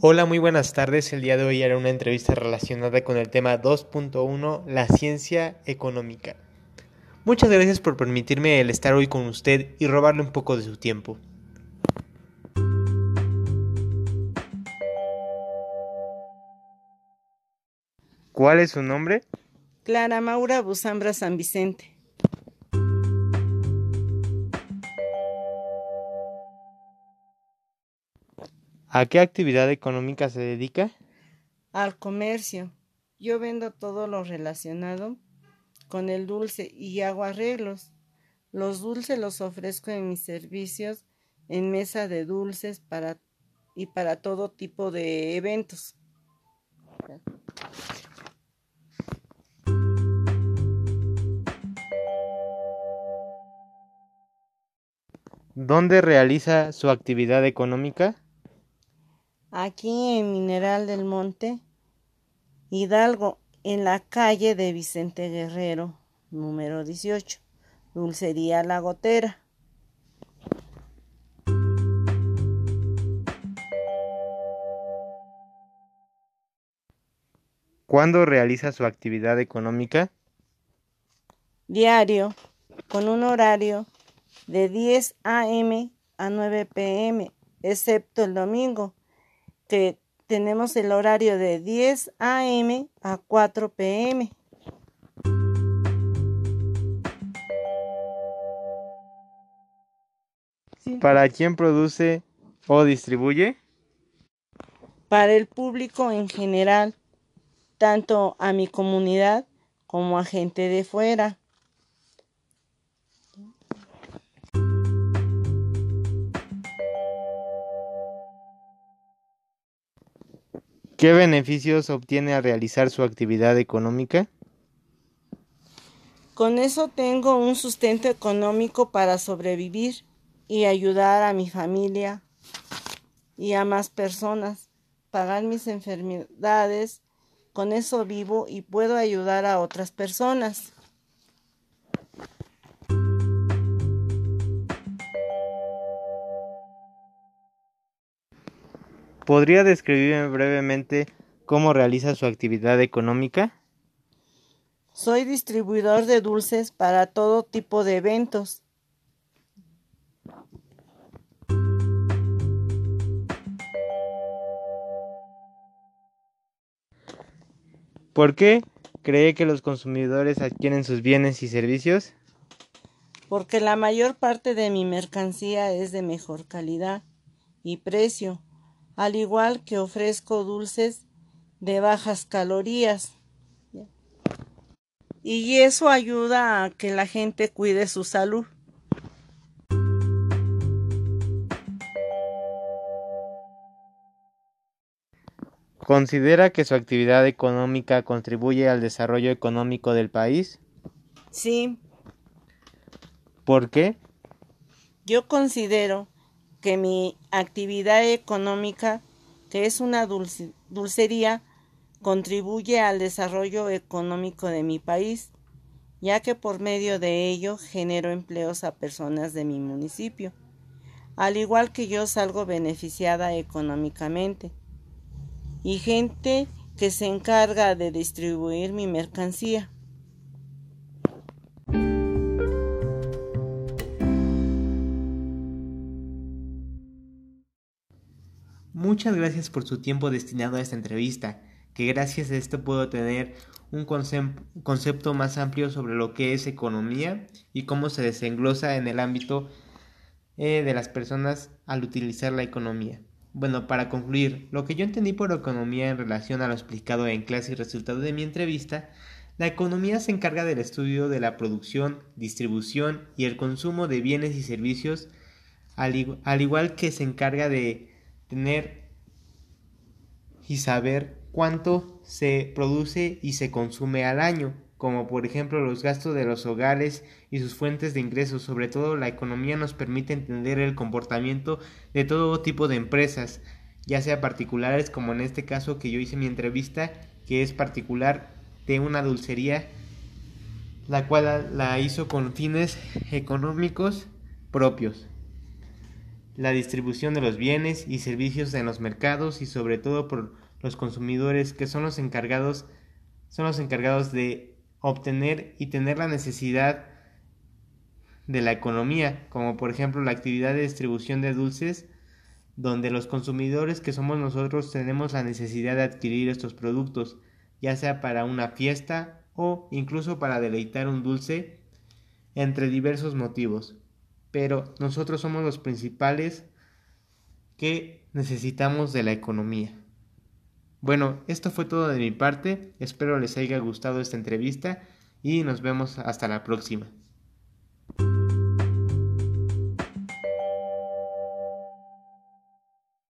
Hola, muy buenas tardes. El día de hoy haré una entrevista relacionada con el tema 2.1, la ciencia económica. Muchas gracias por permitirme el estar hoy con usted y robarle un poco de su tiempo. ¿Cuál es su nombre? Clara Maura Busambra San Vicente. ¿A qué actividad económica se dedica? Al comercio. Yo vendo todo lo relacionado con el dulce y hago arreglos. Los dulces los ofrezco en mis servicios en mesa de dulces para y para todo tipo de eventos. ¿Dónde realiza su actividad económica? Aquí en Mineral del Monte, Hidalgo, en la calle de Vicente Guerrero, número 18, Dulcería La Gotera. ¿Cuándo realiza su actividad económica? Diario, con un horario de 10 a.m. a 9 p.m., excepto el domingo, que tenemos el horario de 10 a.m. a 4 p.m. ¿Para quién produce o distribuye? Para el público en general, tanto a mi comunidad como a gente de fuera. ¿Qué beneficios obtiene al realizar su actividad económica? Con eso tengo un sustento económico para sobrevivir y ayudar a mi familia y a más personas, pagar mis enfermedades, con eso vivo y puedo ayudar a otras personas. ¿Podría describirme brevemente cómo realiza su actividad económica? Soy distribuidor de dulces para todo tipo de eventos. ¿Por qué cree que los consumidores adquieren sus bienes y servicios? Porque la mayor parte de mi mercancía es de mejor calidad y precio al igual que ofrezco dulces de bajas calorías. Y eso ayuda a que la gente cuide su salud. ¿Considera que su actividad económica contribuye al desarrollo económico del país? Sí. ¿Por qué? Yo considero que mi actividad económica, que es una dulcería, contribuye al desarrollo económico de mi país, ya que por medio de ello genero empleos a personas de mi municipio, al igual que yo salgo beneficiada económicamente, y gente que se encarga de distribuir mi mercancía. Muchas gracias por su tiempo destinado a esta entrevista, que gracias a esto puedo tener un concepto más amplio sobre lo que es economía y cómo se desenglosa en el ámbito eh, de las personas al utilizar la economía. Bueno, para concluir, lo que yo entendí por economía en relación a lo explicado en clase y resultado de mi entrevista, la economía se encarga del estudio de la producción, distribución y el consumo de bienes y servicios, al igual que se encarga de tener y saber cuánto se produce y se consume al año, como por ejemplo los gastos de los hogares y sus fuentes de ingresos. Sobre todo la economía nos permite entender el comportamiento de todo tipo de empresas, ya sea particulares como en este caso que yo hice mi entrevista, que es particular de una dulcería, la cual la hizo con fines económicos propios. La distribución de los bienes y servicios en los mercados y sobre todo por los consumidores que son los encargados son los encargados de obtener y tener la necesidad de la economía, como por ejemplo la actividad de distribución de dulces, donde los consumidores que somos nosotros tenemos la necesidad de adquirir estos productos, ya sea para una fiesta o incluso para deleitar un dulce, entre diversos motivos. Pero nosotros somos los principales que necesitamos de la economía. Bueno, esto fue todo de mi parte, espero les haya gustado esta entrevista y nos vemos hasta la próxima.